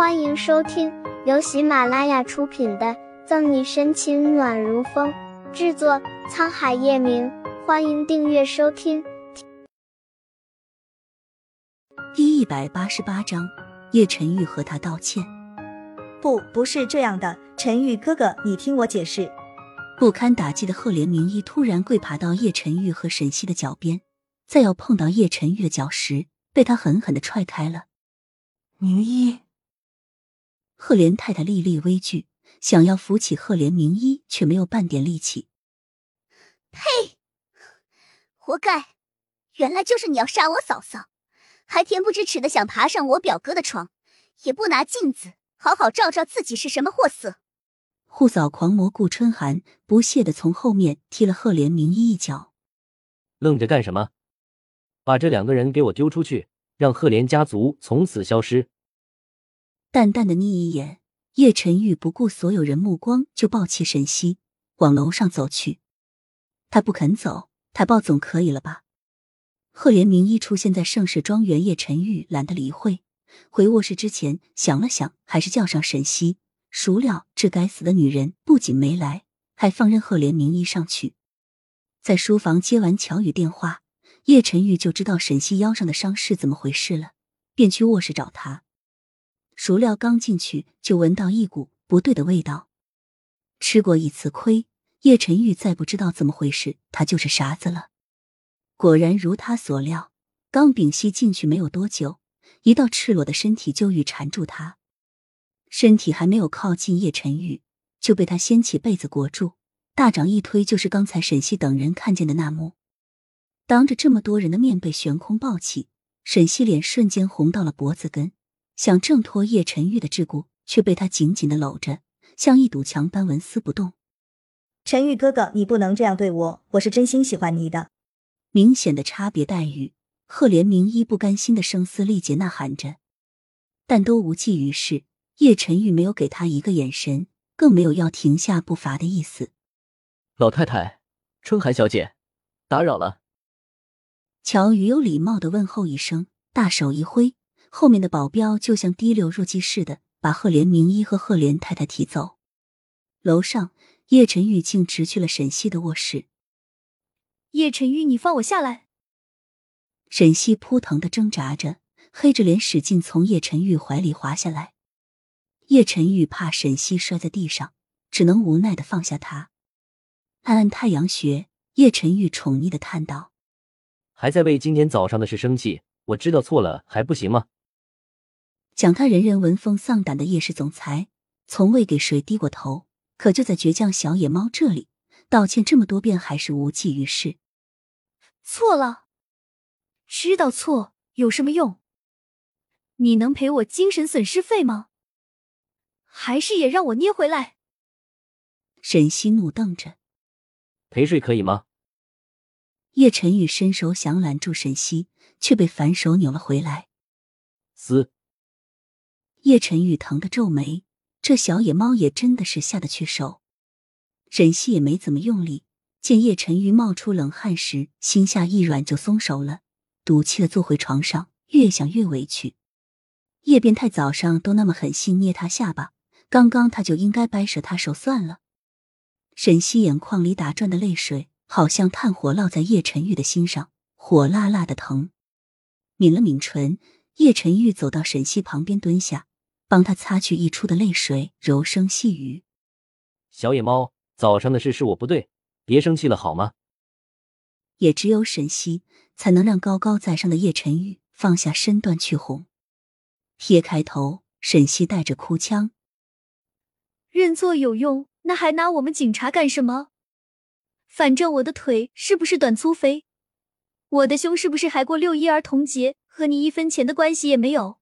欢迎收听由喜马拉雅出品的《赠你深情暖如风》，制作沧海夜明。欢迎订阅收听。第一百八十八章，叶晨玉和他道歉。不，不是这样的，陈玉哥哥，你听我解释。不堪打击的赫连明一突然跪爬到叶晨玉和沈西的脚边，再要碰到叶晨玉的脚时，被他狠狠的踹开了。明一。赫连太太立立危惧，想要扶起赫连名医，却没有半点力气。呸！活该！原来就是你要杀我嫂嫂，还恬不知耻的想爬上我表哥的床，也不拿镜子好好照照自己是什么货色。护嫂狂魔顾春寒不屑的从后面踢了赫连明医一脚。愣着干什么？把这两个人给我丢出去，让赫连家族从此消失。淡淡的睨一眼，叶晨玉不顾所有人目光，就抱起沈西往楼上走去。他不肯走，他抱总可以了吧？赫连明一出现在盛世庄园，叶晨玉懒得理会。回卧室之前想了想，还是叫上沈西。孰料这该死的女人不仅没来，还放任赫连明一上去。在书房接完乔宇电话，叶晨玉就知道沈西腰上的伤是怎么回事了，便去卧室找他。孰料刚进去就闻到一股不对的味道。吃过一次亏，叶晨玉再不知道怎么回事，他就是傻子了。果然如他所料，刚屏息进去没有多久，一道赤裸的身体就欲缠住他。身体还没有靠近叶晨玉，就被他掀起被子裹住，大掌一推，就是刚才沈西等人看见的那幕。当着这么多人的面被悬空抱起，沈西脸瞬间红到了脖子根。想挣脱叶晨玉的桎梏，却被他紧紧的搂着，像一堵墙般纹丝不动。陈玉哥哥，你不能这样对我，我是真心喜欢你的。明显的差别待遇，赫连明一不甘心的声嘶力竭呐喊着，但都无济于事。叶晨玉没有给他一个眼神，更没有要停下步伐的意思。老太太，春寒小姐，打扰了。乔宇有礼貌的问候一声，大手一挥。后面的保镖就像滴溜入机似的，把赫连明一和赫连太太提走。楼上，叶晨玉径直去了沈西的卧室。叶晨玉，你放我下来！沈西扑腾的挣扎着，黑着脸使劲从叶晨玉怀里滑下来。叶晨玉怕沈西摔在地上，只能无奈的放下他。按按太阳穴，叶晨玉宠溺的叹道：“还在为今天早上的事生气？我知道错了，还不行吗？”讲他人人闻风丧胆的叶氏总裁，从未给谁低过头。可就在倔强小野猫这里，道歉这么多遍还是无济于事。错了，知道错有什么用？你能赔我精神损失费吗？还是也让我捏回来？沈西怒瞪着，陪睡可以吗？叶晨宇伸手想揽住沈西，却被反手扭了回来。嘶。叶晨玉疼得皱眉，这小野猫也真的是下得去手。沈西也没怎么用力，见叶晨玉冒出冷汗时，心下一软就松手了，赌气的坐回床上，越想越委屈。叶变态早上都那么狠心捏他下巴，刚刚他就应该掰折他手算了。沈西眼眶里打转的泪水，好像炭火烙在叶晨玉的心上，火辣辣的疼。抿了抿唇，叶晨玉走到沈西旁边蹲下。帮他擦去溢出的泪水，柔声细语：“小野猫，早上的事是我不对，别生气了好吗？”也只有沈西才能让高高在上的叶晨玉放下身段去哄。撇开头，沈西带着哭腔：“认错有用，那还拿我们警察干什么？反正我的腿是不是短粗肥，我的胸是不是还过六一儿童节，和你一分钱的关系也没有。”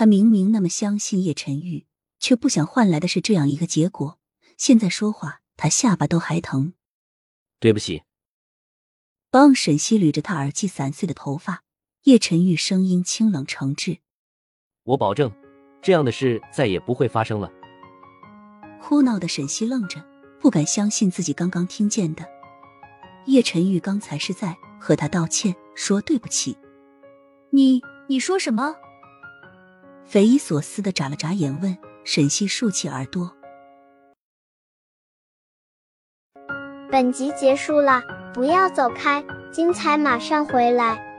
他明明那么相信叶晨玉，却不想换来的是这样一个结果。现在说话，他下巴都还疼。对不起。帮沈西捋着他耳际散碎的头发，叶晨玉声音清冷诚挚：“我保证，这样的事再也不会发生了。”哭闹的沈西愣着，不敢相信自己刚刚听见的。叶晨玉刚才是在和他道歉，说对不起。你你说什么？匪夷所思的眨了眨眼，问沈西，竖起耳朵。本集结束了，不要走开，精彩马上回来。